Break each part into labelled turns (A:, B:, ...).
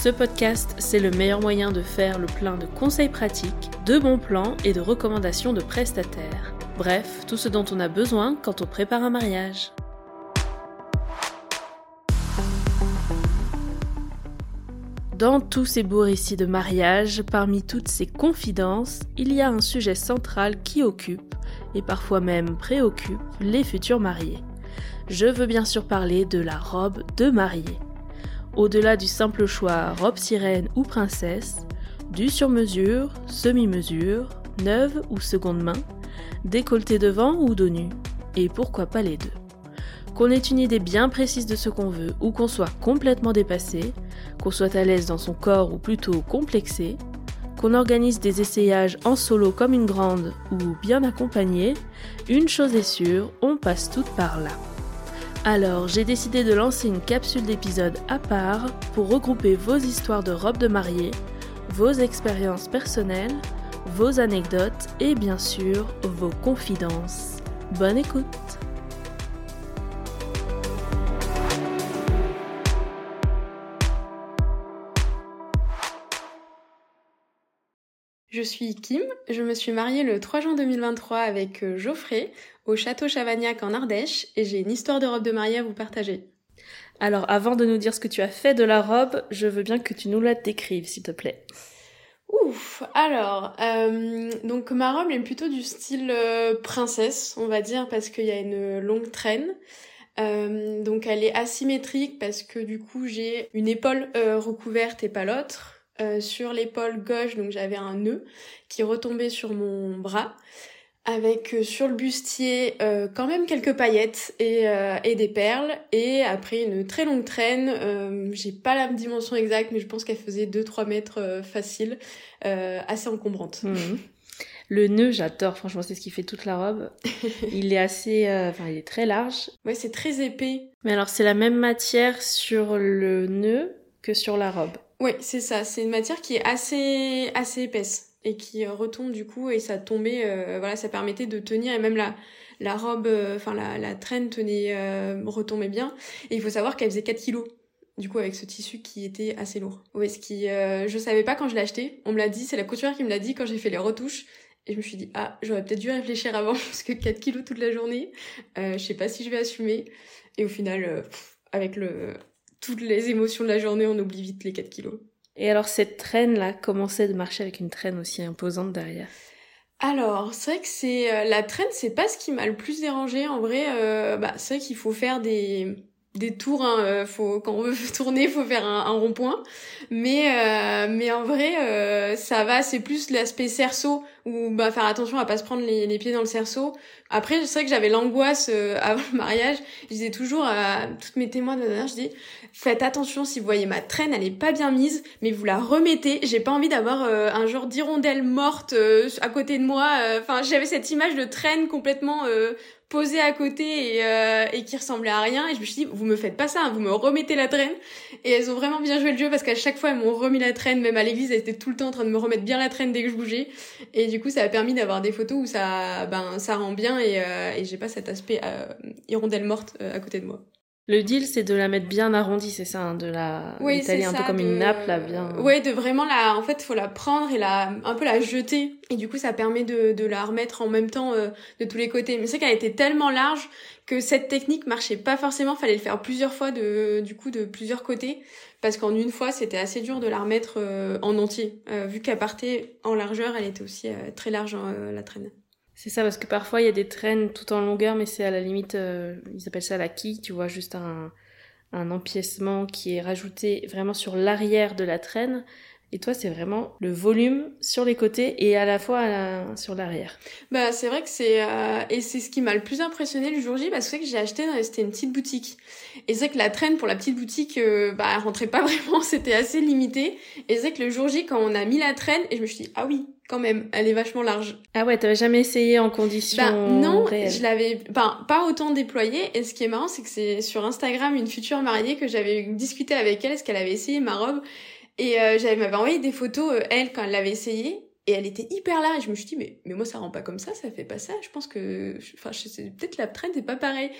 A: Ce podcast, c'est le meilleur moyen de faire le plein de conseils pratiques, de bons plans et de recommandations de prestataires. Bref, tout ce dont on a besoin quand on prépare un mariage. Dans tous ces beaux récits de mariage, parmi toutes ces confidences, il y a un sujet central qui occupe, et parfois même préoccupe, les futurs mariés. Je veux bien sûr parler de la robe de mariée. Au-delà du simple choix robe sirène ou princesse, du sur-mesure, semi-mesure, neuve ou seconde main, décolleté devant ou dos nu, et pourquoi pas les deux. Qu'on ait une idée bien précise de ce qu'on veut ou qu'on soit complètement dépassé, qu'on soit à l'aise dans son corps ou plutôt complexé, qu'on organise des essayages en solo comme une grande ou bien accompagnée, une chose est sûre, on passe toutes par là. Alors j'ai décidé de lancer une capsule d'épisodes à part pour regrouper vos histoires de robes de mariée, vos expériences personnelles, vos anecdotes et bien sûr vos confidences. Bonne écoute Je suis Kim, je me suis mariée le 3 juin 2023 avec euh, Geoffrey au château Chavagnac en Ardèche et j'ai une histoire de robe de mariée à vous partager. Alors avant de nous dire ce que tu as fait de la robe, je veux bien que tu nous la décrives s'il te plaît.
B: Ouf, alors, euh, donc ma robe est plutôt du style euh, princesse, on va dire, parce qu'il y a une longue traîne. donc elle est asymétrique parce que du coup j'ai une épaule recouverte et pas l'autre. Euh, sur l'épaule gauche, donc j'avais un nœud qui retombait sur mon bras, avec euh, sur le bustier euh, quand même quelques paillettes et, et, des perles, et après une très longue traîne, j'ai pas la dimension exacte, mais je pense qu'elle faisait 2-3 mètres facile, assez encombrante.
A: Mhm. Le nœud, j'adore, franchement, c'est ce qui fait toute la robe. il est assez, enfin, il est très large.
B: Ouais, c'est très épais.
A: Mais alors, c'est la même matière sur le nœud que sur la robe.
B: Oui, c'est ça. C'est une matière qui est assez assez épaisse et qui retombe du coup et ça tombait. Euh, voilà, ça permettait de tenir et même la la robe, euh, enfin la, la traîne tenait euh, retombait bien. Et il faut savoir qu'elle faisait 4 kilos. Du coup, avec ce tissu qui était assez lourd. Oui, ce qui, je savais pas quand je l'ai acheté. On me l'a dit, c'est la couturière qui me l'a dit quand j'ai fait les retouches. Et je me suis dit, ah, j'aurais peut-être dû réfléchir avant, parce que 4 kilos toute la journée, euh, je sais pas si je vais assumer. Et au final, avec le, toutes les émotions de la journée, on oublie vite les 4 kilos.
A: Et alors cette traîne-là, commençait de marcher avec une traîne aussi imposante derrière
B: alors, c'est vrai que c'est euh, la traîne, c'est pas ce qui m'a le plus dérangé. En vrai, euh, bah, c'est vrai qu'il faut faire des des tours. Hein, euh, faut quand on veut tourner, faut faire un, un rond-point. Mais mais en vrai, ça va. C'est plus l'aspect cerceau ou bah faire attention à pas se prendre les, les pieds dans le cerceau. Après, c'est vrai que j'avais l'angoisse avant le mariage. Je disais toujours à toutes mes témoins de je dis faites attention si vous voyez ma traîne, elle est pas bien mise, mais vous la remettez. J'ai pas envie d'avoir euh, un genre d'hirondelle morte euh, à côté de moi. Euh, enfin, j'avais cette image de traîne complètement posée à côté et, et, qui ressemblait à rien. Et je me suis dit, vous me faites pas ça, hein, vous me remettez la traîne. Et elles ont vraiment bien joué le jeu parce qu'à chaque fois, elles m'ont remis la traîne. Même à l'église, elles étaient tout le temps en train de me remettre bien la traîne dès que je bougeais. Et du coup, ça a permis d'avoir des photos où ça, ben, ça rend bien et, et j'ai pas cet aspect hirondelle morte à côté de moi.
A: Le deal, c'est de la mettre bien arrondie, c'est ça, hein, de la oui, étaler un peu comme une nappe, là, bien.
B: Ouais, de vraiment la, en fait, faut la prendre et la, un peu la jeter. Et du coup, ça permet de, de la remettre en même temps euh, de tous les côtés. Mais c'est qu'elle était tellement large que cette technique marchait pas forcément. Fallait le faire plusieurs fois de, du coup, de plusieurs côtés, parce qu'en une fois, c'était assez dur de la remettre euh, en entier, euh, vu qu'elle partait en largeur, elle était aussi très large la traîne.
A: C'est ça, parce que parfois il y a des traînes tout en longueur, mais c'est à la limite, euh, ils appellent ça la quille, tu vois, juste un, un empiècement qui est rajouté vraiment sur l'arrière de la traîne. Et toi, c'est vraiment le volume sur les côtés et à la fois sur l'arrière.
B: Bah, c'est vrai que c'est euh, et c'est ce qui m'a le plus impressionné le jour J parce que c'est que j'ai acheté c'était une petite boutique. Et c'est que la traîne pour la petite boutique euh, bah elle rentrait pas vraiment, c'était assez limité. Et c'est que le jour J quand on a mis la traîne et je me suis dit ah oui, quand même, elle est vachement large.
A: Ah ouais, t'avais jamais essayé en conditions bah,
B: non, je l'avais, ben, pas autant déployé. Et ce qui est marrant, c'est que c'est sur Instagram une future mariée que j'avais discuté avec elle, parce qu'elle avait essayé ma robe et euh, j'avais m'avait envoyé des photos, euh, elle, quand elle l'avait essayé. Et elle était hyper large. Je me suis dit, mais, mais moi, ça rend pas comme ça, ça fait pas ça. Je pense que, enfin, peut-être la traîne c'est pas pareil.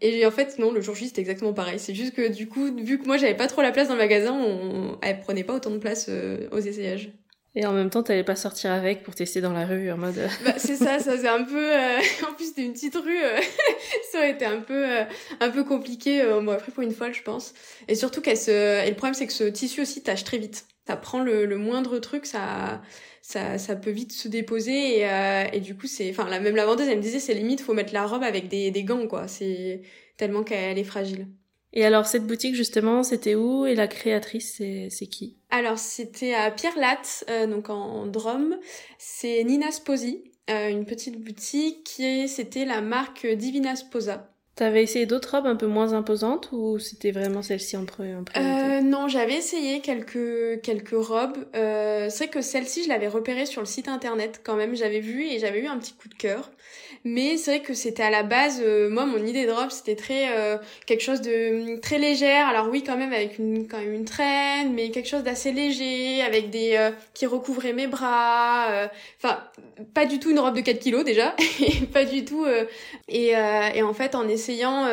B: Et en fait, non, le jour J, c'était exactement pareil. C'est juste que, du coup, vu que moi, j'avais pas trop la place dans le magasin, on, elle prenait pas autant de place euh, aux essayages.
A: Et en même temps, t'allais pas sortir avec pour tester dans la rue en mode.
B: bah, c'est ça, ça faisait un peu. en plus, c'était une petite rue. ça aurait été un peu, un peu compliqué. bon, après, pour une fois, je pense. Et surtout qu'elle se. Et le problème, c'est que ce tissu aussi tâche très vite ça prend le, moindre truc, ça, ça, ça peut vite se déposer et, euh, et du coup c'est, enfin la même la vendeuse elle me disait c'est limite faut mettre la robe avec des, des gants quoi, c'est tellement qu'elle est fragile.
A: Et alors cette boutique justement c'était où? Et la créatrice c'est, qui?
B: Alors c'était à Pierre Latte, euh, donc en Drôme, c'est Nina Sposi, euh, une petite boutique qui c'était la marque Divina Sposa.
A: T'avais essayé d'autres robes un peu moins imposantes ou c'était vraiment celle-ci en, priorité?
B: Euh, Non, j'avais essayé quelques quelques robes. Euh, c'est que celle-ci, je l'avais repérée sur le site internet quand même. J'avais vu et j'avais eu un petit coup de cœur. Mais c'est vrai que c'était à la base, euh, moi, mon idée de robe, c'était très euh, quelque chose de très légère. Alors oui, quand même avec une quand même une traîne, mais quelque chose d'assez léger, avec des euh, qui recouvrait mes bras. Enfin, pas du tout une robe de 4 kilos déjà, pas du tout. et et en fait, en essayant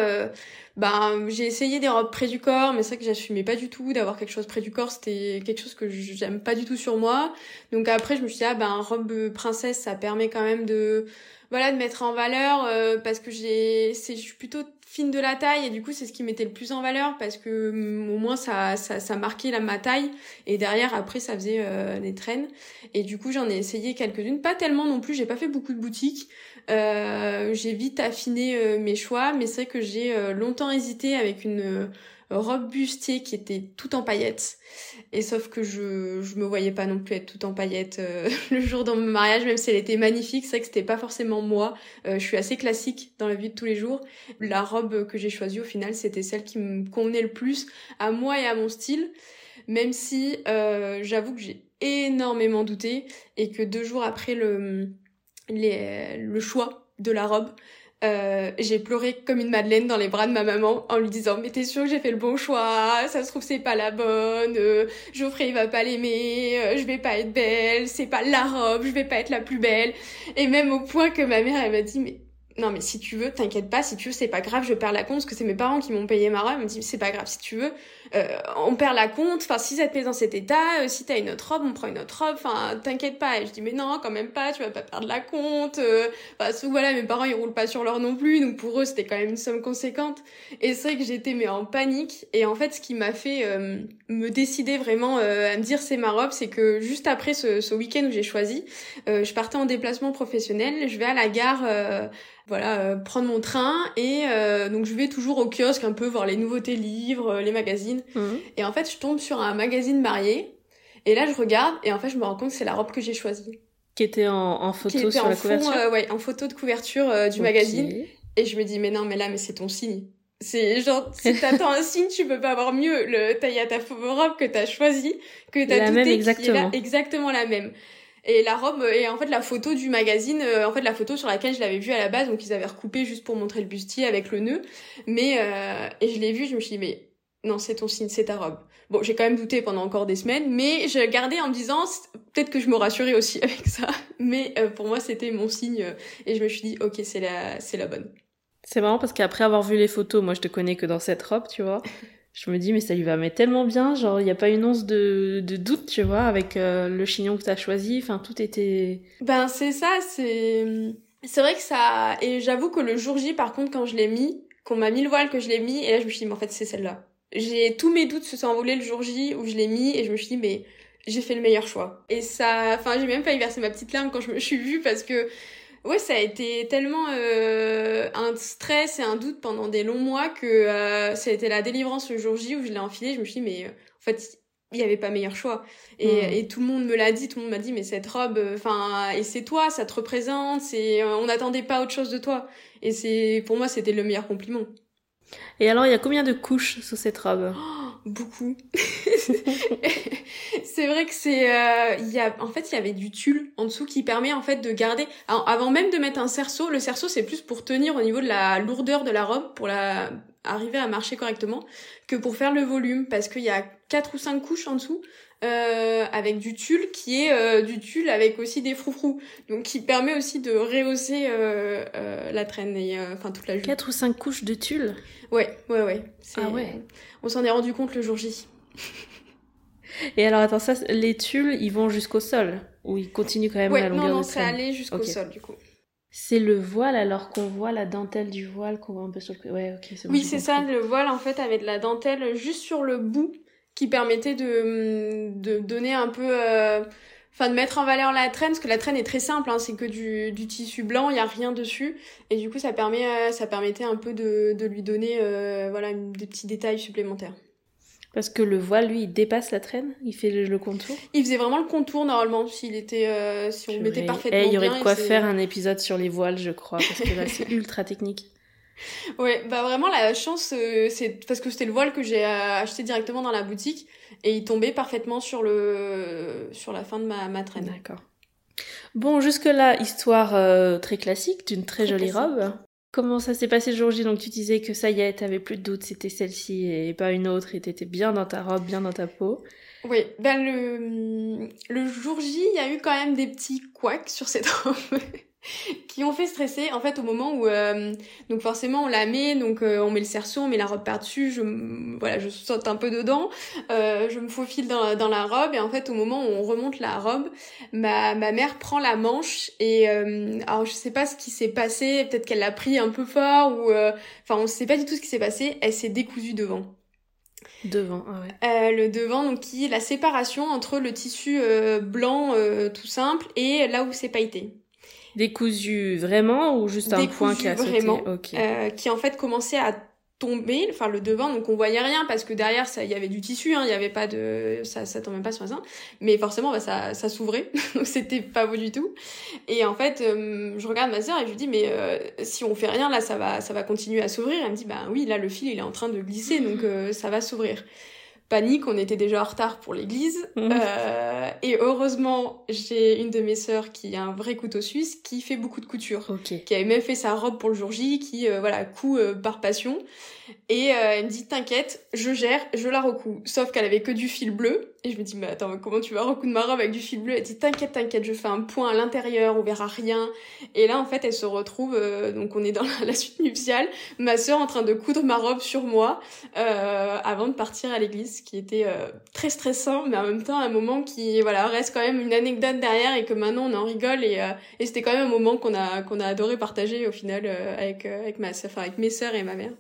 B: ben j'ai essayé des robes près du corps mais c'est vrai que j'assumais pas du tout d'avoir quelque chose près du corps c'était quelque chose que j'aime pas du tout sur moi donc après je me suis dit ah ben robe princesse ça permet quand même de voilà de mettre en valeur euh, parce que j'ai c'est je suis plutôt fine de la taille et du coup c'est ce qui mettait le plus en valeur parce que mm, au moins ça ça, marquait la ma taille et derrière après ça faisait euh, des traînes. Et du coup j'en ai essayé quelques-unes. Pas tellement non plus j'ai pas fait beaucoup de boutiques. Euh, j'ai vite affiné euh, mes choix mais c'est vrai que j'ai longtemps hésité avec une robe bustier qui était tout en paillettes. Et sauf que je, je me voyais pas non plus être tout en paillettes euh, le jour de mon mariage, même si elle était magnifique. C'est vrai que c'était pas forcément moi. Euh, je suis assez classique dans la vie de tous les jours. La robe que j'ai choisie au final, c'était celle qui me convenait le plus à moi et à mon style. Même si euh, j'avoue que j'ai énormément douté et que deux jours après le, les, le choix de la robe, euh, j'ai pleuré comme une madeleine dans les bras de ma maman en lui disant mais t'es sûre que j'ai fait le bon choix? Ça se trouve c'est pas la bonne. Euh, Geoffrey il va pas l'aimer. Euh, je vais pas être belle. C'est pas la robe. Je vais pas être la plus belle. Et même au point que ma mère elle m'a dit mais non mais si tu veux t'inquiète pas. Si tu veux c'est pas grave. Je perds la compte parce que c'est mes parents qui m'ont payé ma robe. Elle me dit c'est pas grave. Si tu veux euh, on perd la compte. Enfin, si ça te plaît dans cet état, euh, si t'as une autre robe, on prend une autre robe. Enfin, t'inquiète pas. Et je dis mais non, quand même pas. Tu vas pas perdre la compte. Euh, enfin, voilà, mes parents ils roulent pas sur l'or non plus, donc pour eux c'était quand même une somme conséquente. Et c'est vrai que j'étais mais en panique. Et en fait, ce qui m'a fait me décider vraiment à me dire c'est ma robe, c'est que juste après ce, ce week-end où j'ai choisi, je partais en déplacement professionnel. Je vais à la gare voilà prendre mon train et donc je vais toujours au kiosque un peu voir les nouveautés livres les magazines Mhm. Et en fait, je tombe sur un magazine marié. Et là, je regarde et en fait, je me rends compte que c'est la robe que j'ai choisie.
A: Qui était en, photo sur la couverture
B: euh, Ouais, en photo de couverture euh, du magazine. Et je me dis, mais non, mais là, mais c'est ton signe. C'est genre, si t'attends un signe, tu peux pas avoir mieux. Le, taille à ta robe que t'as choisi, que t'as
A: la même exactement.
B: exactement la même. Et la robe, et en fait la photo du magazine, euh, en fait la photo sur laquelle je l'avais vue à la base, donc ils avaient recoupé juste pour montrer le bustier avec le nœud. Mais, et je l'ai vue, je me suis dit, mais non, c'est ton signe, c'est ta robe. Bon, j'ai quand même douté pendant encore des semaines, mais je gardais en me disant, peut-être que je me rassurais aussi avec ça, mais euh, pour moi, c'était mon signe, euh, et je me suis dit, ok, c'est la, c'est la bonne.
A: C'est marrant parce qu'après avoir vu les photos, moi, je te connais que dans cette robe, tu vois. Je me dis, mais ça lui va mettre tellement bien, genre, il n'y a pas une once de, de doute, tu vois, avec euh, le chignon que tu as choisi, enfin, tout était...
B: Ben, c'est ça, c'est... C'est vrai que ça... Et j'avoue que le jour J, par contre, quand je l'ai mis, qu'on m'a mis le voile, que je l'ai mis, et là, je me suis dit, mais en fait, c'est celle-là j'ai tous mes doutes se sont envolés le jour J où je l'ai mis et je me suis dit mais j'ai fait le meilleur choix. Et ça, enfin j'ai même pas verser ma petite larme quand je me suis vue parce que ouais ça a été tellement euh, un stress et un doute pendant des longs mois que euh, ça a été la délivrance le jour J où je l'ai enfilé. Je me suis dit mais en fait il y avait pas meilleur choix et,
A: Mm.
B: et tout le monde me l'a dit tout le monde m'a dit mais cette robe enfin et c'est toi ça te représente c'est on n'attendait pas autre chose de toi et c'est pour moi c'était le meilleur compliment
A: Et alors, il y a combien de couches sous cette robe?
B: Beaucoup. C'est vrai que c'est euh, y a en fait il y avait du tulle en dessous qui permet en fait de garder alors, avant même de mettre un cerceau le cerceau c'est plus pour tenir au niveau de la lourdeur de la robe pour la arriver à marcher correctement que pour faire le volume parce qu'il y a quatre ou cinq couches en dessous euh, avec du tulle qui est euh, du tulle avec aussi des froufrous donc qui permet aussi de rehausser euh, la traîne et enfin toute la jupe.
A: Quatre ou cinq couches de tulle?
B: Ouais, ouais, ouais.
A: Ah ouais.
B: On s'en est rendu compte le jour J.
A: Et alors, attends, ça, les tulles, ils vont jusqu'au sol? Ou ils continuent quand même
B: Ouais,
A: la longueur
B: non, non,
A: de
B: ça
A: traîne
B: allait jusqu'au sol du coup.
A: C'est le voile alors qu'on voit la dentelle du voile qu'on voit un peu sur le... Ouais, ok, c'est bon.
B: Oui, c'est ça, le voile en fait avec de la dentelle juste sur le bout qui permettait de, de donner un peu... euh, Enfin, de mettre en valeur la traîne, parce que la traîne est très simple, hein, c'est que du, du tissu blanc, il n'y a rien dessus. Et du coup, ça, permet, euh, ça permettait un peu de, de lui donner euh, voilà, des petits détails supplémentaires.
A: Parce que le voile, lui, il dépasse la traîne Il fait le, le contour
B: Il faisait vraiment le contour normalement, s'il était, euh, si on le mettait parfaitement
A: Eh, il y aurait
B: bien,
A: de quoi faire un épisode sur les voiles, je crois, parce que là, c'est ultra technique.
B: Ouais, bah vraiment la chance, euh, c'est parce que c'était le voile que j'ai euh, acheté directement dans la boutique et il tombait parfaitement sur le sur la fin de ma, ma traîne.
A: D'accord. Bon, jusque-là, histoire euh, très classique d'une très,
B: Très
A: jolie
B: classique.
A: robe. Comment ça s'est passé le jour J? Donc tu disais que ça y est, t'avais plus de doute, c'était celle-ci et pas une autre, et t'étais bien dans ta robe, bien dans ta peau.
B: Oui, ben le le jour J, il y a eu quand même des petits couacs sur cette robe qui ont fait stresser en fait au moment où euh, donc forcément on la met donc euh, on met le cerceau, on met la robe par-dessus, je m- voilà, je saute un peu dedans, euh, je me faufile dans la, dans la robe et en fait au moment où on remonte la robe, ma ma mère prend la manche et alors je sais pas ce qui s'est passé, peut-être qu'elle l'a pris un peu fort ou enfin on sait pas du tout ce qui s'est passé, elle s'est décousue devant.
A: Devant, ah ouais.
B: Euh, le devant, donc qui est la séparation entre le tissu euh, blanc euh, tout simple et là où c'est pailleté,
A: Décousu vraiment ou juste un
B: Décousu
A: point qui a sauté
B: vraiment.
A: Ok.
B: Euh, qui en fait commençait à tomber, enfin le devant, donc on voyait rien parce que derrière ça, il y avait du tissu, hein, il y avait pas de, ça, ça tombait pas sur la mais forcément bah, ça, ça s'ouvrait, donc c'était pas beau du tout. Et en fait, euh, je regarde ma sœur et je lui dis mais euh, si on fait rien là, ça va, ça va continuer à s'ouvrir. Elle me dit bah oui là le fil il est en train de glisser donc euh, ça va s'ouvrir. Panique, on était déjà en retard pour l'église.
A: Mhm.
B: Euh, et heureusement, j'ai une de mes sœurs qui a un vrai couteau suisse qui fait beaucoup de couture qui avait même fait sa robe pour le jour J, qui euh, voilà coud euh, par passion. Et euh, elle me dit t'inquiète, je gère, je la recouds. Sauf qu'elle avait que du fil bleu. Et je me dis mais attends comment tu vas recoudre ma robe avec du fil bleu? Elle dit t'inquiète t'inquiète, je fais un point à l'intérieur, on verra rien. Et là en fait elle se retrouve euh, donc on est dans la, suite nuptiale, ma sœur en train de coudre ma robe sur moi euh, avant de partir à l'église, qui était euh, très stressant, mais en même temps un moment qui voilà reste quand même une anecdote derrière et que maintenant on en rigole et, euh, et c'était quand même un moment qu'on a qu'on a adoré partager au final euh, avec euh, avec ma enfin avec mes sœurs et ma mère.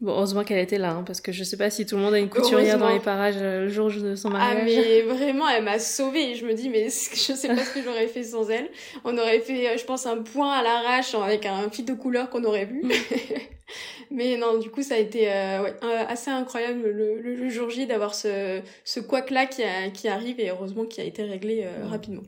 A: Bon, heureusement qu'elle était là, hein, parce que je sais pas si tout le monde a une couturière dans les parages euh, le jour de son
B: Ah
A: mariage.
B: mais vraiment elle m'a sauvée et je me dis mais je sais pas ce que j'aurais fait sans elle. On aurait fait euh, je pense un point à l'arrache avec un fil de couleur qu'on aurait vu. mais non du coup ça a été euh, ouais, assez incroyable le, le, le jour J d'avoir ce ce couac là qui a- qui arrive et heureusement qui a été réglé euh,
A: Mm.
B: rapidement.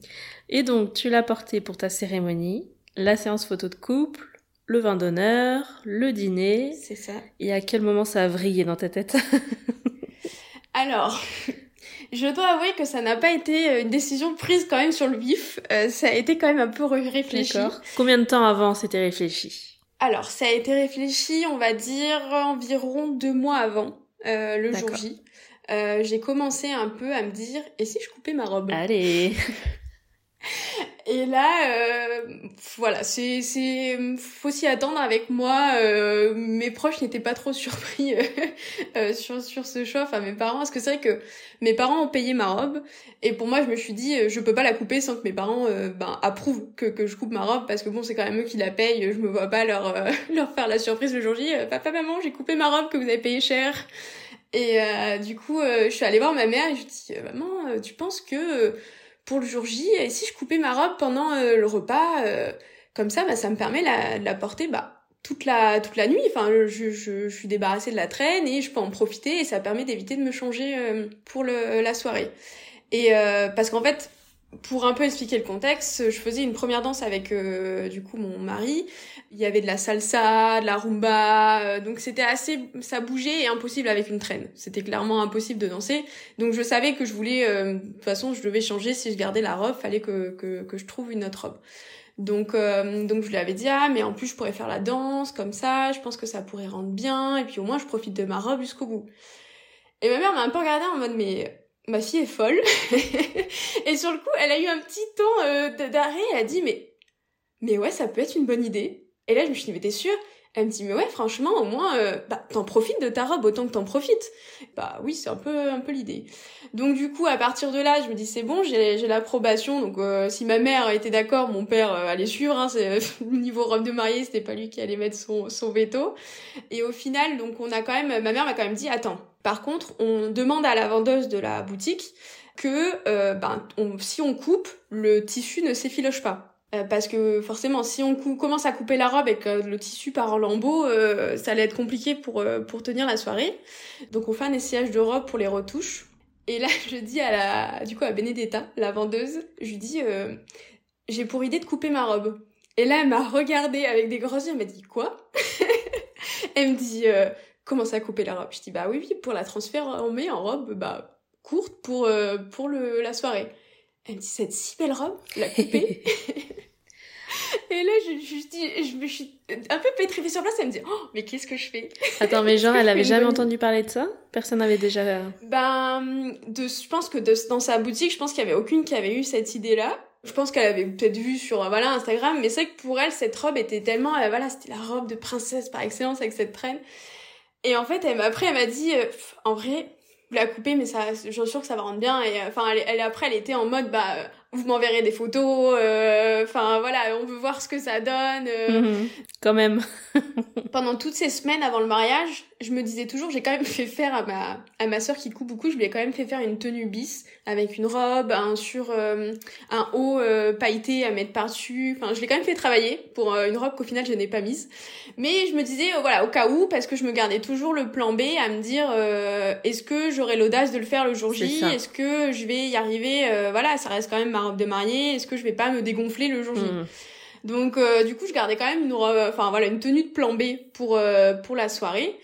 A: Et donc, tu l'as porté pour ta cérémonie, la séance photo de couple, le vin d'honneur, le dîner.
B: C'est ça.
A: Et à quel moment ça a vrillé dans ta tête
B: Alors, je dois avouer que ça n'a pas été euh, une décision prise quand même sur le vif. Euh, ça a été quand même un peu ré- réfléchi.
A: D'accord. Combien de temps avant c'était réfléchi?
B: Alors, ça a été réfléchi, on va dire, environ deux mois avant euh, le jour. J. Euh, j'ai commencé un peu à me dire, et si je coupais ma robe?
A: Allez
B: Et là, euh, voilà, c'est, c'est, faut s'y attendre avec moi. Euh, mes proches n'étaient pas trop surpris euh, euh, sur sur ce choix, enfin mes parents, parce que c'est vrai que mes parents ont payé ma robe, et pour moi, je me suis dit, euh, je peux pas la couper sans que mes parents, euh, ben, approuvent que que je coupe ma robe, parce que bon, c'est quand même eux qui la payent. Je me vois pas leur leur faire la surprise le jour J. Papa, maman, j'ai coupé ma robe que vous avez payé cher. Et du coup, je suis allée voir ma mère et je dis, maman, tu penses que pour le jour J, et si je coupais ma robe pendant euh, le repas, euh, comme ça, bah, ça me permet la- de la porter bah, toute la toute la nuit. Enfin, je, je, je, suis débarrassée de la traîne et je peux en profiter et ça permet d'éviter de me changer euh, pour le, la soirée. Et euh, parce qu'en fait, pour un peu expliquer le contexte, je faisais une première danse avec euh, du coup mon mari. Il y avait de la salsa, de la rumba, donc c'était assez, ça bougeait et impossible avec une traîne. C'était clairement impossible de danser. Donc je savais que je voulais, de toute façon, je devais changer si je gardais la robe, fallait que que, que je trouve une autre robe. Donc, euh, donc je lui avais dit ah mais en plus je pourrais faire la danse comme ça, je pense que ça pourrait rendre bien et puis au moins je profite de ma robe jusqu'au bout. Et ma mère m'a un peu regardé en mode mais ma fille est folle et sur le coup elle a eu un petit temps euh, d'arrêt, elle a dit mais mais ouais ça peut être une bonne idée. Et là je me suis dit mais t'es sûre? Elle me dit mais ouais franchement au moins euh, bah t'en profites de ta robe autant que t'en profites. Bah oui c'est un peu un peu l'idée. Donc du coup à partir de là je me dis c'est bon j'ai j'ai l'approbation donc euh, si ma mère était d'accord mon père allait suivre hein, c'est niveau robe de mariée c'était pas lui qui allait mettre son son veto et au final donc on a quand même ma mère m'a quand même dit attends par contre on demande à la vendeuse de la boutique que ben si on coupe le tissu ne s'effiloche pas euh, parce que forcément, si on commence à couper la robe et que le tissu part en lambeaux, euh, ça allait être compliqué pour, euh, pour tenir la soirée. Donc on fait un essayage de robe pour les retouches. Et là, je dis à la, du coup, à Benedetta, la vendeuse, je lui dis, j'ai pour idée de couper ma robe. Et là, elle m'a regardé avec des gros yeux, elle m'a dit, quoi Elle me dit, comment ça couper la robe Je dis, bah oui, oui, pour la transformer en robe, bah, courte pour, pour le, la soirée. Elle me dit, cette si belle robe, la couper Et là, je, je, je, me suis un peu pétrifiée sur place. Elle me dit, oh, mais qu'est-ce que je fais?
A: Attends, mais genre, elle avait jamais entendu parler de ça? Personne n'avait déjà...
B: Ben, de, je pense que de, dans sa boutique, je pense qu'il y avait aucune qui avait eu cette idée-là. Je pense qu'elle avait peut-être vu sur voilà Instagram, mais c'est que pour elle, cette robe était tellement... Euh, voilà, c'était la robe de princesse par excellence avec cette traîne. Et en fait, elle après, elle m'a dit, euh, en vrai, la couper mais ça je suis sûre que ça va rendre bien. Et euh, enfin elle, elle, après elle était en mode bah vous m'enverrez des photos, euh, enfin voilà, on veut voir ce que ça donne. Euh.
A: Mhm. quand même.
B: Pendant toutes ces semaines avant le mariage, je me disais toujours, j'ai quand même fait faire à ma à ma sœur qui coupe beaucoup, je lui ai quand même fait faire une tenue bis avec une robe, un sur euh, un haut pailleté à mettre par dessus. Enfin, je l'ai quand même fait travailler pour une robe qu'au final je n'ai pas mise. Mais je me disais voilà au cas où parce que je me gardais toujours le plan B à me dire est-ce que j'aurai l'audace de le faire le jour J? Est-ce que je vais y arriver? Voilà, ça reste quand même ma robe de mariée, est-ce que je vais pas me dégonfler le jour J hmm. Donc euh, du coup, je gardais quand même une enfin voilà, une tenue de plan B pour euh, pour la soirée.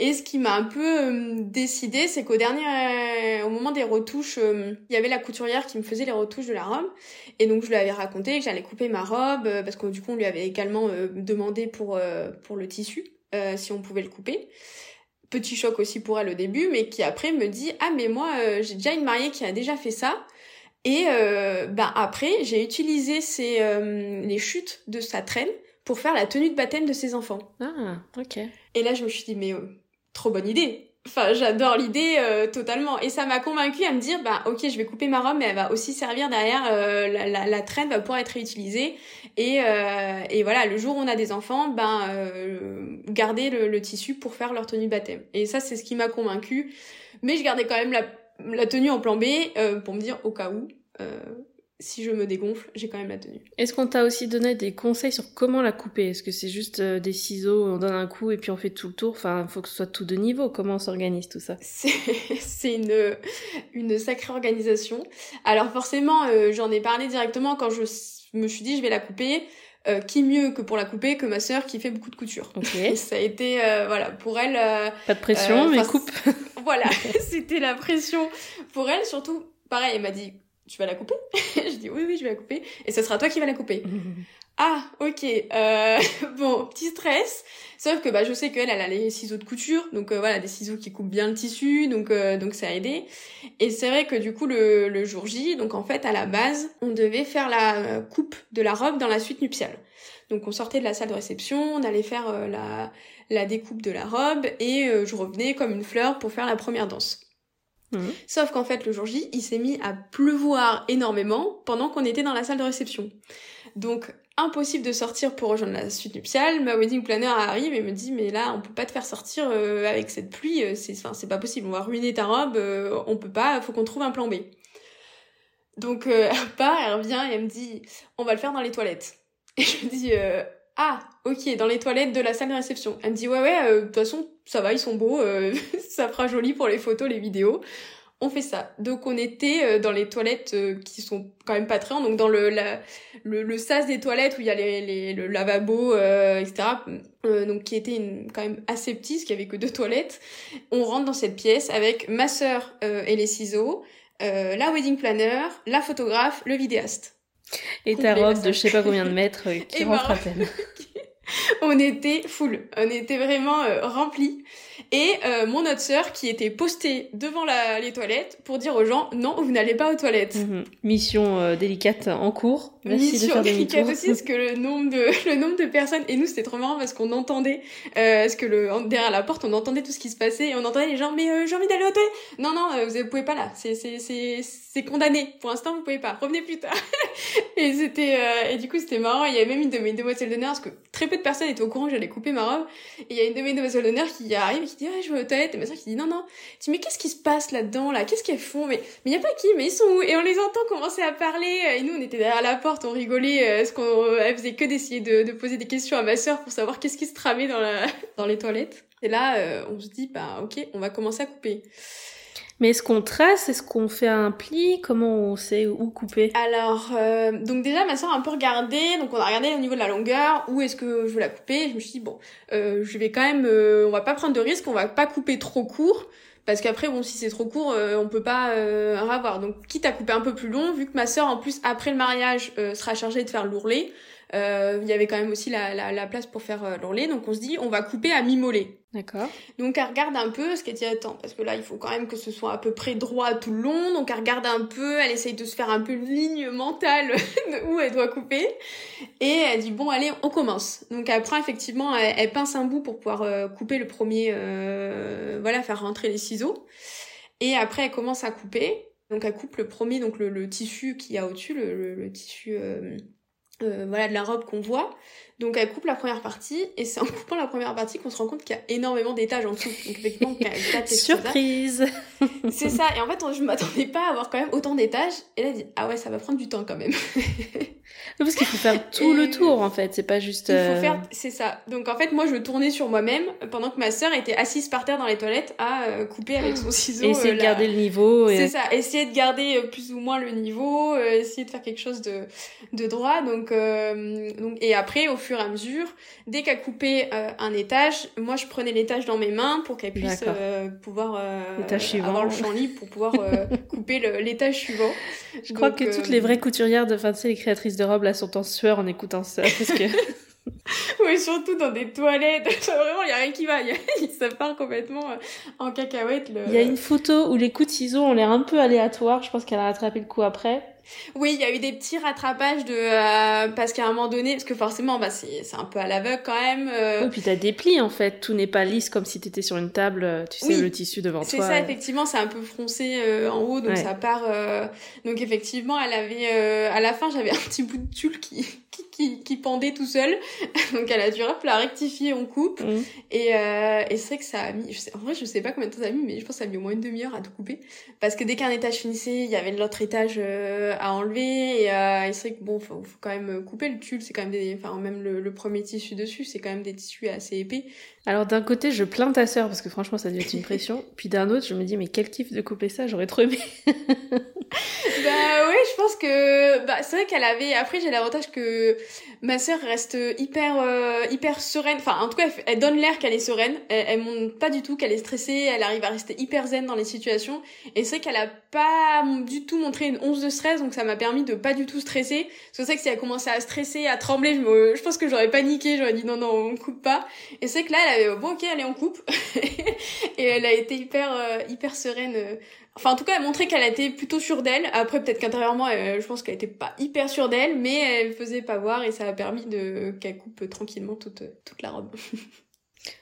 B: Et ce qui m'a un peu euh, décidé, c'est qu'au dernier, au moment des retouches, il y avait la couturière qui me faisait les retouches de la robe. Et donc je lui avais raconté que j'allais couper ma robe parce que du coup on lui avait également demandé pour pour le tissu si on pouvait le couper petit choc aussi pour elle au début, mais qui après me dit ah mais moi j'ai déjà une mariée qui a déjà fait ça, et euh, ben après, j'ai utilisé ces, euh, les chutes de sa traîne pour faire la tenue de baptême de ses enfants.
A: Ah, ok.
B: Et là, je me suis dit, mais euh, trop bonne idée. Enfin, j'adore l'idée euh, totalement. Et ça m'a convaincue à me dire, bah ok, je vais couper ma robe, mais elle va aussi servir derrière, la, la, la, traîne va pouvoir être réutilisée. Et, et voilà, le jour où on a des enfants, ben garder le, le tissu pour faire leur tenue de baptême. Et ça, c'est ce qui m'a convaincue. Mais je gardais quand même la la tenue en plan B euh, pour me dire au cas où euh, si je me dégonfle, j'ai quand même la tenue.
A: Est-ce qu'on t'a aussi donné des conseils sur comment la couper? Est-ce que c'est juste euh, des ciseaux, on donne un coup et puis on fait tout le tour? Enfin, il faut que ce soit tout de niveau. Comment on s'organise tout ça?
B: C'est une, une sacrée organisation. Alors forcément, j'en ai parlé directement quand je me suis dit je vais la couper. Qui mieux que pour la couper que ma sœur qui fait beaucoup de couture. ça a été voilà pour elle.
A: Pas de pression, mais coupe.
B: voilà, c'était la pression pour elle. Surtout, pareil, elle m'a dit, tu vas la couper? Je dis oui, oui, je vais la couper. Et ce sera toi qui vas la couper. Ah, ok. Euh, bon, petit stress. Sauf que bah je sais qu'elle, elle a les ciseaux de couture, donc euh, voilà, des ciseaux qui coupent bien le tissu, donc euh, donc ça a aidé. Et c'est vrai que du coup le, le jour J, donc en fait à la base, on devait faire la coupe de la robe dans la suite nuptiale. Donc on sortait de la salle de réception, on allait faire la la découpe de la robe et euh, je revenais comme une fleur pour faire la première danse. Mhm. Sauf qu'en fait, le jour J, il s'est mis à pleuvoir énormément pendant qu'on était dans la salle de réception. Donc, impossible de sortir pour rejoindre la suite nuptiale. Ma wedding planner arrive et me dit, mais là, on peut pas te faire sortir euh, avec cette pluie, euh, c'est, enfin, c'est pas possible, on va ruiner ta robe, on peut pas, faut qu'on trouve un plan B. Donc, elle part, elle revient et elle me dit, on va le faire dans les toilettes. Et je me dis, ah, ok, dans les toilettes de la salle de réception. Elle me dit, ouais, ouais, de toute façon, ça va, ils sont beaux, ça fera joli pour les photos, les vidéos on fait ça. Donc on était euh, dans les toilettes euh, qui sont quand même pas très donc dans le, le, sas des toilettes où il y a les, le lavabo, euh, etc. donc qui était une, quand même assez petit, parce qu'il y avait que deux toilettes. On rentre dans cette pièce avec ma sœur et les ciseaux, la wedding planner, la photographe, le vidéaste.
A: Et ta robe de je sais pas combien de mètres qui rentre à peine.
B: on était full, on était vraiment remplis et euh, mon autre sœur qui était postée devant la, les toilettes pour dire aux gens non vous n'allez pas aux toilettes. Mhm.
A: Mission euh, délicate en cours.
B: Merci de faire délicate aussi parce que le nombre de le nombre de personnes et nous c'était trop marrant parce qu'on entendait euh, parce que le derrière la porte on entendait tout ce qui se passait et on entendait les gens mais euh, j'ai envie d'aller aux toilettes. Non non vous, vous pouvez pas là c'est c'est c'est c'est condamné. Pour l'instant vous pouvez pas. Revenez plus tard. et c'était et du coup c'était marrant. Il y avait même une de mes demoiselles d'honneur parce que très peu de personnes étaient au courant que j'allais couper ma robe. Et il y a une de mes demoiselles d'honneur qui arrive qui dit ah je vais aux toilettes! Et ma soeur qui dit non non tu mais qu'est-ce qui se passe là-dedans là? Qu'est-ce qu'elles font? Mais mais y a pas qui? Mais ils sont où? Et on les entend commencer à parler. Et nous on était derrière la porte on rigolait euh, ce qu'on elle faisait que d'essayer de, de, poser des questions à ma soeur pour savoir qu'est-ce qui se tramait dans la dans les toilettes et là euh, on se dit bah ok on va commencer à couper
A: mais est-ce qu'on trace? Est-ce qu'on fait un pli? Comment on sait où couper?
B: Alors, euh, donc déjà, ma soeur a un peu regardé. Donc, on a regardé au niveau de la longueur. Où est-ce que je veux la couper? Je me suis dit, bon, euh, je vais quand même... Euh, on va pas prendre de risque. On va pas couper trop court. Parce qu'après, bon, si c'est trop court, euh, on peut pas euh, avoir. Donc, quitte à couper un peu plus long, vu que ma soeur, en plus, après le mariage, sera chargée de faire l'ourlet, euh, il y avait quand même aussi la, la, la place pour faire euh, l'ourlet. Donc on se dit, on va couper à mi-mollet.
A: D'accord.
B: Donc elle regarde un peu, ce qu'elle dit, attends, parce que là, il faut quand même que ce soit à peu près droit tout le long. Donc elle regarde un peu, elle essaye de se faire un peu une ligne mentale où elle doit couper. Et elle dit, bon, allez, on commence. Donc elle prend effectivement, elle, pince un bout pour pouvoir euh, couper le premier, euh, voilà, faire rentrer les ciseaux. Et après, elle commence à couper. Donc elle coupe le premier, donc le, le tissu qu'il y a au-dessus, le, le, tissu euh, voilà de la robe qu'on voit. Donc elle coupe la première partie et c'est en coupant la première partie qu'on se rend compte qu'il y a énormément d'étages en dessous. Donc effectivement,
A: surprise.
B: c'est ça. Et en fait, je m'attendais pas à avoir quand même autant d'étages. Et là, elle dit ah ouais, ça va prendre du temps quand même.
A: parce qu'il faut faire tout le tour en fait. C'est pas juste. Il
B: faut euh, faire, c'est ça. Donc en fait, moi, je tournais sur moi-même pendant que ma sœur était assise par terre dans les toilettes à euh, couper avec son ciseau.
A: Et essayer de garder le niveau.
B: C'est ça. Essayer de garder plus ou moins le niveau. essayer de faire quelque chose de de droit. Donc donc et après au fur et à mesure, dès qu'elle coupait euh, un étage, moi je prenais l'étage dans mes mains pour qu'elle puisse euh, pouvoir euh, avoir le champ libre pour pouvoir couper l'étage suivant.
A: Je crois que toutes les vraies couturières de, enfin, tu sais, les créatrices de robes là sont en sueur en écoutant ça parce que.
B: oui, surtout dans des toilettes. Vraiment, il y a rien qui va. ça part complètement en cacahuète.
A: Il y a une photo où les coups de ciseaux ont l'air un peu aléatoires. Je pense qu'elle a rattrapé le coup après.
B: Oui, il y a eu des petits rattrapages de euh, parce qu'à un moment donné, parce que forcément, bah c'est un peu à l'aveugle quand même. Euh...
A: Oui, puis t'as des plis en fait, tout n'est pas lisse comme si t'étais sur une table, euh, tu sais le tissu devant toi.
B: C'est ça, effectivement, c'est un peu froncé euh, en haut, donc ça part. Donc effectivement, elle avait à la fin, j'avais un petit bout de tulle qui qui, qui pendait tout seul. Donc elle a dû hop, la rectifier, on coupe. Mm. Et, euh, et c'est vrai que ça a mis, je sais, en vrai je sais pas combien de temps ça a mis, mais je pense que ça a mis au moins une demi-heure à tout couper. Parce que dès qu'un étage finissait, il y avait l'autre étage euh, à enlever. Et, euh, et c'est vrai que bon, faut, faut, quand même couper le tulle, c'est quand même des, enfin même le, le premier tissu dessus, c'est quand même des tissus assez épais.
A: Alors d'un côté, je plains ta sœur parce que franchement, ça devait être une pression. Puis d'un autre, je me dis mais quel kiff de couper ça, j'aurais trop aimé.
B: bah oui, je pense que bah c'est vrai qu'elle avait. Après, j'ai l'avantage que ma sœur reste hyper euh, hyper sereine. Enfin, en tout cas, elle, donne l'air qu'elle est sereine. Elle, elle montre pas du tout qu'elle est stressée. Elle arrive à rester hyper zen dans les situations. Et c'est vrai qu'elle a pas du tout montré une once de stress, donc ça m'a permis de pas du tout stresser. C'est vrai que si elle commençait à stresser, à trembler, je, me... je pense que j'aurais paniqué. J'aurais dit non non, on coupe pas. Et c'est que là, elle avait bon ok, allez on coupe. et elle a été hyper euh, hyper sereine. Enfin, en tout cas, elle montrait qu'elle était plutôt sûre d'elle. Après, peut-être qu'intérieurement, je pense qu'elle était pas hyper sûre d'elle, mais elle faisait pas voir et ça a permis de qu'elle coupe tranquillement toute, toute la robe.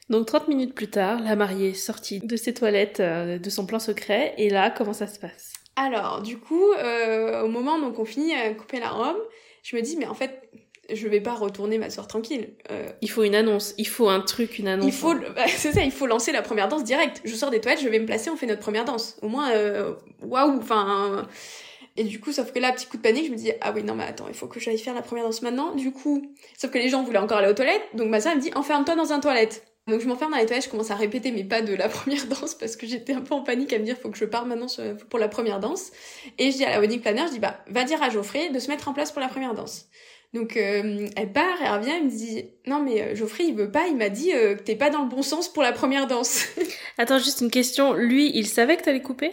A: Donc 30 minutes plus tard, la mariée sortie de ses toilettes, euh, de son plan secret, et là, comment ça se passe?
B: Alors, du coup, euh, au moment où on finit à couper la robe, je me dis, mais en fait, je vais pas retourner ma soeur tranquille.
A: Euh, il faut une annonce, il faut un truc, une annonce.
B: Il faut, bah, c'est ça, il faut lancer la première danse direct. Je sors des toilettes, je vais me placer, on fait notre première danse. Au moins, euh, waouh, enfin. Et du coup, sauf que là, petit coup de panique, je me dis, ah oui, non, mais attends, il faut que j'aille faire la première danse maintenant. Du coup, sauf que les gens voulaient encore aller aux toilettes, donc ma soeur me dit, enferme-toi dans un toilette. Donc je m'enferme dans les toilettes, je commence à répéter mes pas de la première danse parce que j'étais un peu en panique à me dire faut que je parte maintenant pour la première danse. Et je dis à la wedding planner, je dis bah va dire à Geoffrey de se mettre en place pour la première danse. Donc euh, elle part, elle revient, elle me dit non mais euh, Geoffrey il veut pas, il m'a dit euh, que t'es pas dans le bon sens pour la première danse.
A: Attends juste une question, lui il savait que t'allais couper?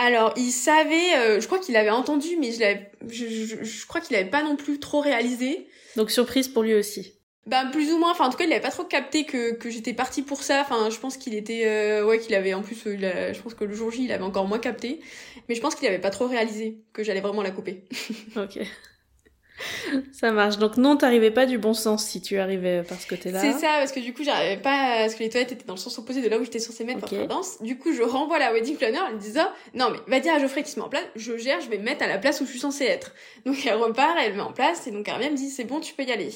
B: Alors, il savait, je crois qu'il avait entendu, mais je, je, je, je crois qu'il avait pas non plus trop réalisé.
A: Donc surprise pour lui aussi.
B: Ben plus ou moins, enfin en tout cas il avait pas trop capté que, que j'étais partie pour ça, enfin je pense qu'il était, euh, ouais qu'il avait en plus, euh, je pense que le jour J il avait encore moins capté, mais je pense qu'il avait pas trop réalisé que j'allais vraiment la couper.
A: ok. Ça marche. Donc non, t'arrivais pas du bon sens si tu arrivais parce que t'es là.
B: C'est ça, parce que du coup j'arrivais pas, parce que les toilettes étaient dans le sens opposé de là où j'étais censée mettre okay. danse. Du coup je renvoie la wedding planner en lui disant non mais va dire à Geoffrey qui se met en place, je gère, je vais me mettre à la place où je suis censée être. Donc elle repart, elle met en place et donc elle revient elle me dit c'est bon tu peux y aller.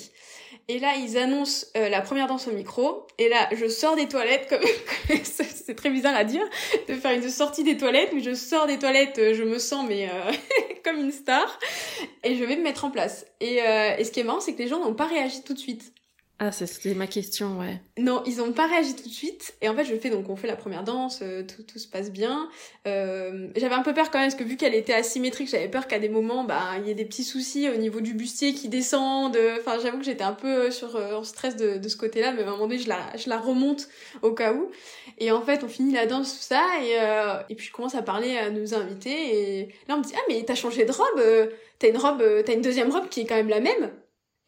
B: Et là, ils annoncent euh, la première danse au micro. Et là, je sors des toilettes, comme c'est très bizarre à dire, de faire une sortie des toilettes, mais je sors des toilettes, euh, je me sens mais euh, comme une star, et je vais me mettre en place. Et, et ce qui est marrant, c'est que les gens n'ont pas réagi tout de suite.
A: Ah, c'était ma question, ouais.
B: Non, ils ont pas réagi tout de suite. Et en fait, je fais donc on fait la première danse, euh, tout, tout se passe bien. Euh, j'avais un peu peur quand même parce que vu qu'elle était asymétrique, j'avais peur qu'à des moments, bah, il y ait des petits soucis au niveau du bustier qui descendent. Enfin, j'avoue que j'étais un peu sur euh, en stress de, de ce côté-là, mais à un moment donné, je la, je la remonte au cas où. Et en fait, on finit la danse tout ça et et puis je commence à parler à nos invités et là on me dit ah mais t'as changé de robe, t'as une robe, t'as une deuxième robe qui est quand même la même.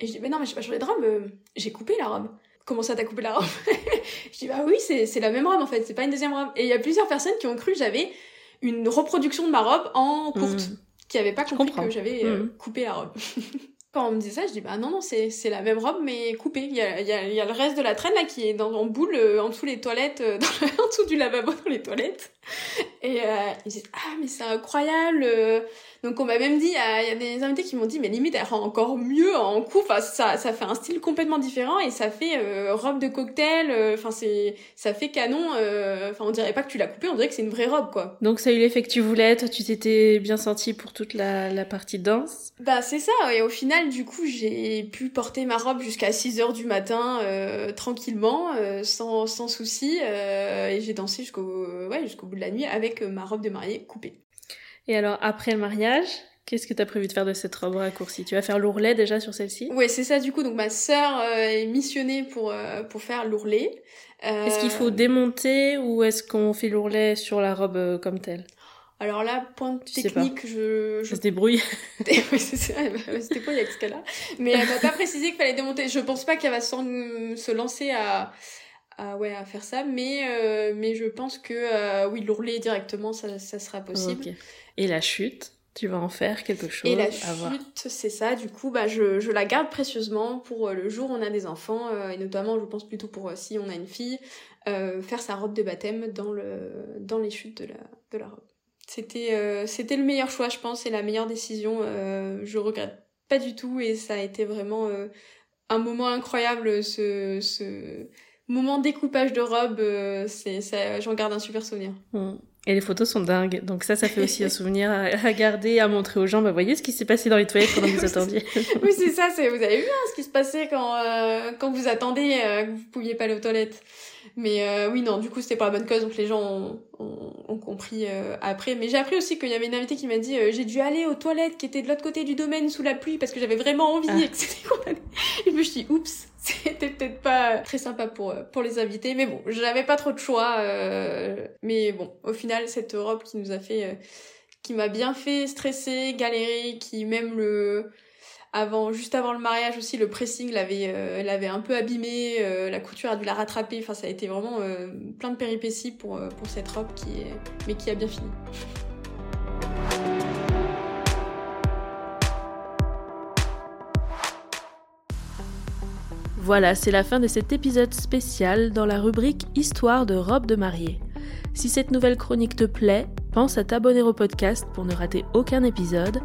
B: Et je dis, mais non, mais j'ai pas changé de robe, euh, j'ai coupé la robe. Comment ça, t'as coupé la robe Je dis, bah oui, c'est la même robe en fait, c'est pas une deuxième robe. Et il y a plusieurs personnes qui ont cru que j'avais une reproduction de ma robe en courte, mmh. qui avaient pas compris que j'avais euh, mmh. coupé la robe. Quand on me dit ça, je dis, bah non, non, c'est la même robe, mais coupée. Il y a, y, a, y a le reste de la traîne là qui est dans, en boule, euh, en dessous les toilettes, dans en dessous du lavabo dans les toilettes. Et ils disent, ah, mais c'est incroyable donc on m'a même dit, il y, a des invités qui m'ont dit, mais limite elle rend encore mieux en coup. Enfin ça, ça fait un style complètement différent et ça fait euh, robe de cocktail. Euh, enfin c'est, ça fait canon. Euh, enfin on dirait pas que tu l'as coupé, on dirait que c'est une vraie robe quoi.
A: Donc ça a eu l'effet que tu voulais. Toi tu t'étais bien senti pour toute la, la partie danse.
B: Bah c'est ça. Et au final du coup j'ai pu porter ma robe jusqu'à 6 heures du matin tranquillement, sans sans souci. et j'ai dansé jusqu'au ouais jusqu'au bout de la nuit avec ma robe de mariée coupée.
A: Et alors, après le mariage, qu'est-ce que tu as prévu de faire de cette robe raccourcie? Tu vas faire l'ourlet déjà sur celle-ci?
B: Oui, c'est ça du coup. Donc ma sœur euh, est missionnée pour, euh, pour faire l'ourlet.
A: Euh... Est-ce qu'il faut démonter ou est-ce qu'on fait l'ourlet sur la robe comme telle?
B: Alors là, point technique, je, je...
A: Ça se débrouille.
B: oui, c'est ça, c'était pas il y a ce cas-là. Mais elle m'a pas précisé qu'il fallait démonter. Je pense pas qu'elle va se lancer à, à, ouais, à faire ça, mais, euh, mais je pense que euh, oui, l'ourlet directement, ça, ça sera possible.
A: Et la chute tu vas en faire quelque chose.
B: Et la chute, c'est ça. Du coup, bah, je, je la garde précieusement pour euh, le jour où on a des enfants, euh, et notamment, je pense plutôt pour euh, si on a une fille, faire sa robe de baptême dans, le, dans les chutes de la, de la robe. C'était c'était le meilleur choix, je pense, et la meilleure décision. je regrette pas du tout, et ça a été vraiment un moment incroyable, ce, ce moment découpage de robe. c'est J'en garde un super souvenir.
A: Mm. Et les photos sont dingues. Donc ça, ça fait aussi un souvenir à, garder, à montrer aux gens. Bah, voyez ce qui s'est passé dans les toilettes pendant que vous attendiez.
B: oui, c'est ça. Vous avez vu hein, ce qui se passait quand, euh, quand vous attendez, euh, que vous pouviez pas aller aux toilettes. Mais euh, oui, non, du coup, c'était pas la bonne cause. Donc les gens ont, ont, ont compris euh, après. Mais j'ai appris aussi qu'il y avait une invitée qui m'a dit j'ai dû aller aux toilettes qui étaient de l'autre côté du domaine sous la pluie parce que j'avais vraiment envie ah. et que c'était Et je me suis dit oups c'était peut-être pas très sympa pour pour les invités mais bon j'avais pas trop de choix euh, mais bon au final cette robe qui nous a fait euh, qui m'a bien fait stresser galérer qui même le juste avant le mariage aussi le pressing l'avait euh, un peu abîmé la couture a dû la rattraper enfin ça a été vraiment plein de péripéties pour pour cette robe qui est mais qui a bien fini
A: Voilà, c'est la fin de cet épisode spécial dans la rubrique Histoire de robe de mariée. Si cette nouvelle chronique te plaît, pense à t'abonner au podcast pour ne rater aucun épisode.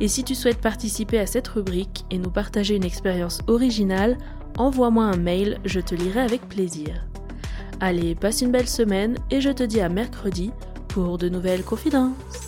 A: Et si tu souhaites participer à cette rubrique et nous partager une expérience originale, envoie-moi un mail, je te lirai avec plaisir. Allez, passe une belle semaine et je te dis à mercredi pour de nouvelles confidences.